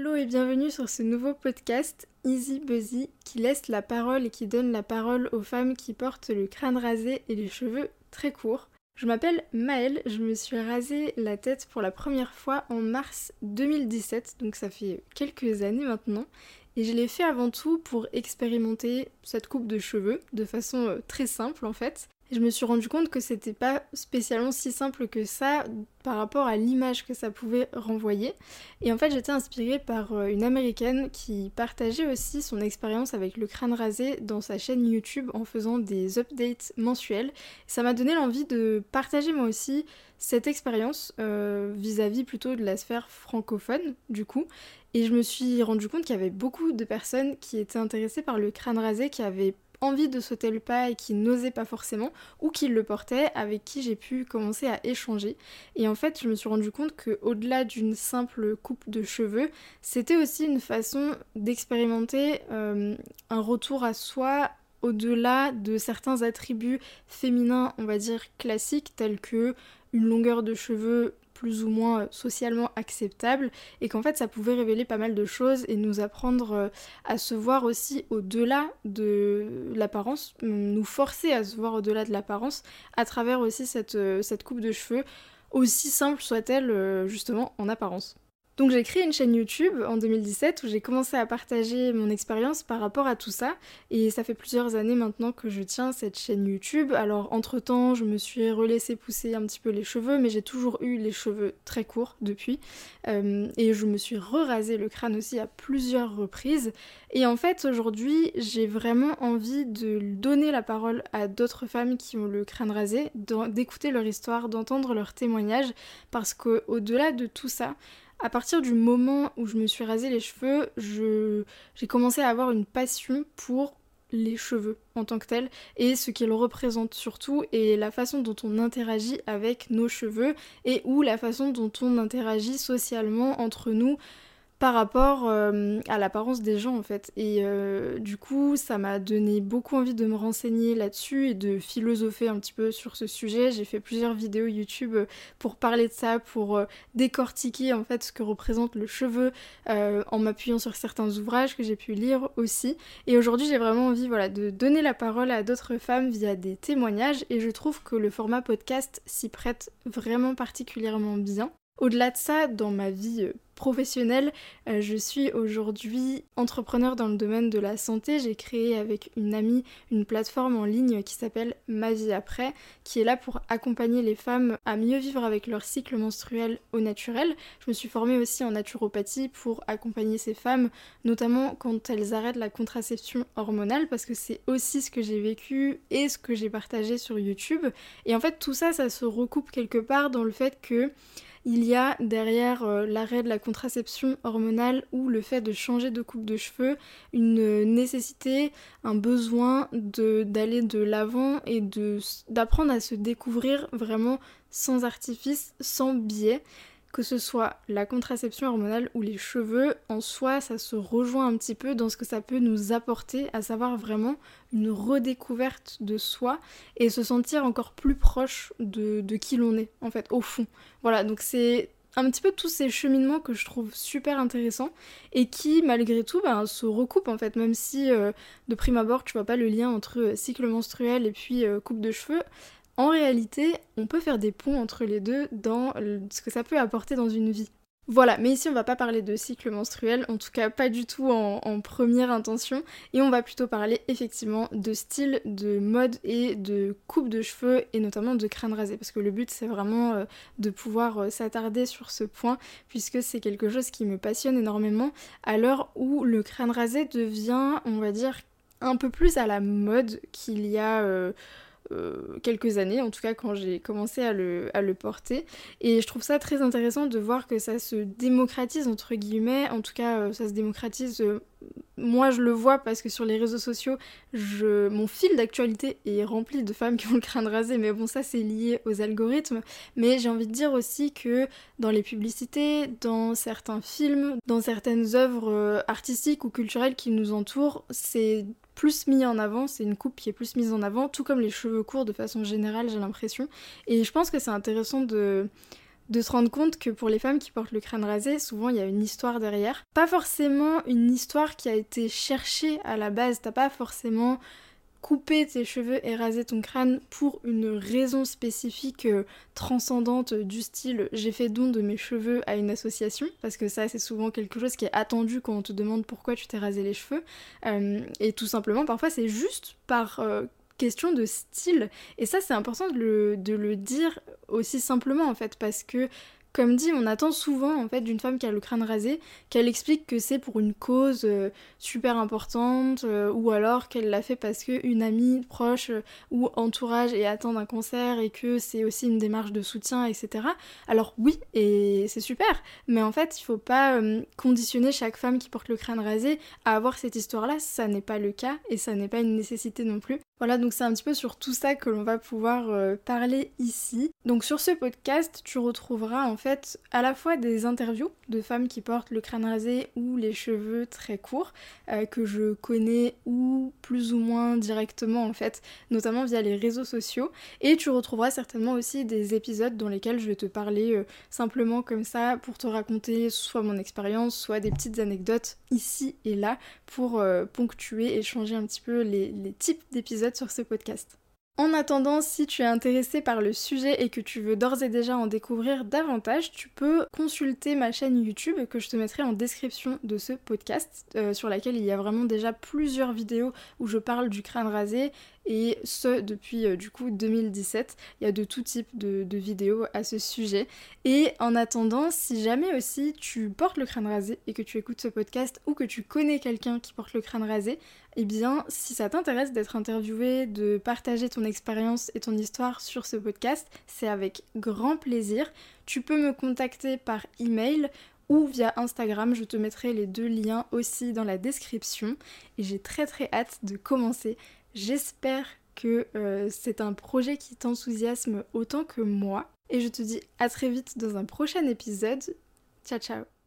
Hello et bienvenue sur ce nouveau podcast Easy Buzzy qui laisse la parole et qui donne la parole aux femmes qui portent le crâne rasé et les cheveux très courts. Je m'appelle Maëlle, je me suis rasé la tête pour la première fois en mars 2017, donc ça fait quelques années maintenant, et je l'ai fait avant tout pour expérimenter cette coupe de cheveux de façon euh, très simple en fait. Je me suis rendu compte que c'était pas spécialement si simple que ça par rapport à l'image que ça pouvait renvoyer. Et en fait, j'étais inspirée par euh, une américaine qui partageait aussi son expérience avec le crâne rasé dans sa chaîne YouTube en faisant des updates mensuels. Ça m'a donné l'envie de partager moi aussi cette expérience euh, vis-à-vis plutôt de la sphère francophone du coup. Et je me suis rendu compte qu'il y avait beaucoup de personnes qui étaient intéressées par le crâne rasé, qui avaient envie de sauter le pas et qui n'osaient pas forcément, ou qui le portaient, avec qui j'ai pu commencer à échanger. Et en fait, je me suis rendu compte que au-delà d'une simple coupe de cheveux, c'était aussi une façon d'expérimenter euh, un retour à soi au-delà de certains attributs féminins, on va dire classiques, tels que une longueur de cheveux plus ou moins euh, socialement acceptable et qu'en fait ça pouvait révéler pas mal de choses et nous apprendre euh, à se voir aussi au-delà de l'apparence, nous forcer à se voir au-delà de l'apparence à travers aussi cette, euh, cette coupe de cheveux, aussi simple soit-elle justement en apparence. Donc j'ai créé une chaîne YouTube en 2017 où j'ai commencé à partager mon expérience par rapport à tout ça. Et ça fait plusieurs années maintenant que je tiens cette chaîne YouTube. Alors entre temps je me suis relaissé pousser un petit peu les cheveux mais j'ai toujours eu les cheveux très courts depuis. Euh, et je me suis re-rasé le crâne aussi à plusieurs reprises. Et en fait aujourd'hui j'ai vraiment envie de donner la parole à d'autres femmes qui ont le crâne rasé, d'écouter leur histoire, d'entendre leurs témoignages. Parce qu'au delà de tout ça à partir du moment où je me suis rasé les cheveux, j'ai commencé à avoir une passion pour les cheveux en tant que tels et ce qu'ils représentent surtout et la façon dont on interagit avec nos cheveux et ou la façon dont on interagit socialement entre nous par rapport euh, à l'apparence des gens en fait. Et euh, du coup, ça m'a donné beaucoup envie de me renseigner là-dessus et de philosopher un petit peu sur ce sujet. J'ai fait plusieurs vidéos YouTube pour parler de ça, pour euh, décortiquer en fait ce que représente le cheveu en m'appuyant sur certains ouvrages que j'ai pu lire aussi. Et aujourd'hui, j'ai vraiment envie voilà, de donner la parole à d'autres femmes via des témoignages et je trouve que le format podcast s'y prête vraiment particulièrement bien. Au-delà de ça, dans ma vie euh, professionnelle, euh, je suis aujourd'hui entrepreneur dans le domaine de la santé. J'ai créé avec une amie une plateforme en ligne qui s'appelle Ma vie après, qui est là pour accompagner les femmes à mieux vivre avec leur cycle menstruel au naturel. Je me suis formée aussi en naturopathie pour accompagner ces femmes, notamment quand elles arrêtent la contraception hormonale, parce que c'est aussi ce que j'ai vécu et ce que j'ai partagé sur YouTube. Et en fait, tout ça, ça se recoupe quelque part dans le fait que il y a derrière euh, l'arrêt de la contraception hormonale ou le fait de changer de coupe de cheveux une nécessité, un besoin d'aller de l'avant et d'apprendre à se découvrir vraiment sans artifice, sans biais que ce soit la contraception hormonale ou les cheveux, en soi, ça se rejoint un petit peu dans ce que ça peut nous apporter, à savoir vraiment une redécouverte de soi et se sentir encore plus proche de, qui l'on est, en fait, au fond. Voilà, donc c'est un petit peu tous ces cheminements que je trouve super intéressants et qui malgré tout ben, se recoupent en fait même si euh, de prime abord tu vois pas le lien entre euh, cycle menstruel et puis euh, coupe de cheveux en réalité, on peut faire des ponts entre les deux dans ce que ça peut apporter dans une vie. Voilà, mais ici on va pas parler de cycle menstruel, en tout cas pas du tout en, première intention, et on va plutôt parler effectivement de style, de mode et de coupe de cheveux et notamment de crâne rasé, parce que le but c'est vraiment euh, de pouvoir euh, s'attarder sur ce point, puisque c'est quelque chose qui me passionne énormément à l'heure où le crâne rasé devient, on va dire, un peu plus à la mode qu'il y a... Euh, euh, quelques années, en tout cas quand j'ai commencé à le, porter. Et je trouve ça très intéressant de voir que ça se démocratise, entre guillemets, en tout cas euh, ça se démocratise. Euh, moi je le vois parce que sur les réseaux sociaux, je... mon fil d'actualité est rempli de femmes qui ont le crâne rasé, mais bon ça c'est lié aux algorithmes. Mais j'ai envie de dire aussi que dans les publicités, dans certains films, dans certaines œuvres artistiques ou culturelles qui nous entourent, c'est plus mis en avant, c'est une coupe qui est plus mise en avant, tout comme les cheveux courts de façon générale, j'ai l'impression. Et je pense que c'est intéressant de de se rendre compte que pour les femmes qui portent le crâne rasé, souvent il y a une histoire derrière. Pas forcément une histoire qui a été cherchée à la base, t'as pas forcément couper tes cheveux et raser ton crâne pour une raison spécifique euh, transcendante du style j'ai fait don de mes cheveux à une association parce que ça c'est souvent quelque chose qui est attendu quand on te demande pourquoi tu t'es rasé les cheveux. Euh, et tout simplement parfois c'est juste par euh, question de style. Et ça c'est important de le, de le dire aussi simplement en fait parce que comme dit, on attend souvent en fait d'une femme qui a le crâne rasé qu'elle explique que c'est pour une cause euh, super importante euh, ou alors qu'elle l'a fait parce qu'une amie proche euh, ou entourage est atteint d'un cancer et que c'est aussi une démarche de soutien, etc. Alors oui, et c'est super, mais en fait il faut pas conditionner chaque femme qui porte le crâne rasé à avoir cette histoire-là, ça n'est pas le cas et ça n'est pas une nécessité non plus. Voilà, donc c'est un petit peu sur tout ça que l'on va pouvoir euh, parler ici. Donc sur ce podcast, tu retrouveras en fait à la fois des interviews de femmes qui portent le crâne rasé ou les cheveux très courts, euh, que je connais ou plus ou moins directement en fait, notamment via les réseaux sociaux. Et tu retrouveras certainement aussi des épisodes dans lesquels je vais te parler euh, simplement comme ça pour te raconter soit mon expérience, soit des petites anecdotes ici et là pour ponctuer et changer un petit peu les types d'épisodes sur ce podcast. En attendant, si tu es intéressé par le sujet et que tu veux d'ores et déjà en découvrir davantage, tu peux consulter ma chaîne YouTube que je te mettrai en description de ce podcast, euh, sur laquelle il y a vraiment déjà plusieurs vidéos où je parle du crâne rasé et ce depuis euh, du coup 2017. Il y a de tout type de, vidéos à ce sujet. Et en attendant, si jamais aussi tu portes le crâne rasé et que tu écoutes ce podcast ou que tu connais quelqu'un qui porte le crâne rasé, eh bien si ça t'intéresse d'être interviewé, de partager ton expérience et ton histoire sur ce podcast, c'est avec grand plaisir. Tu peux me contacter par email ou via Instagram, je te mettrai les deux liens aussi dans la description et j'ai très très hâte de commencer J'espère que euh, c'est un projet qui t'enthousiasme autant que moi. Et je te dis à très vite dans un prochain épisode. Ciao ciao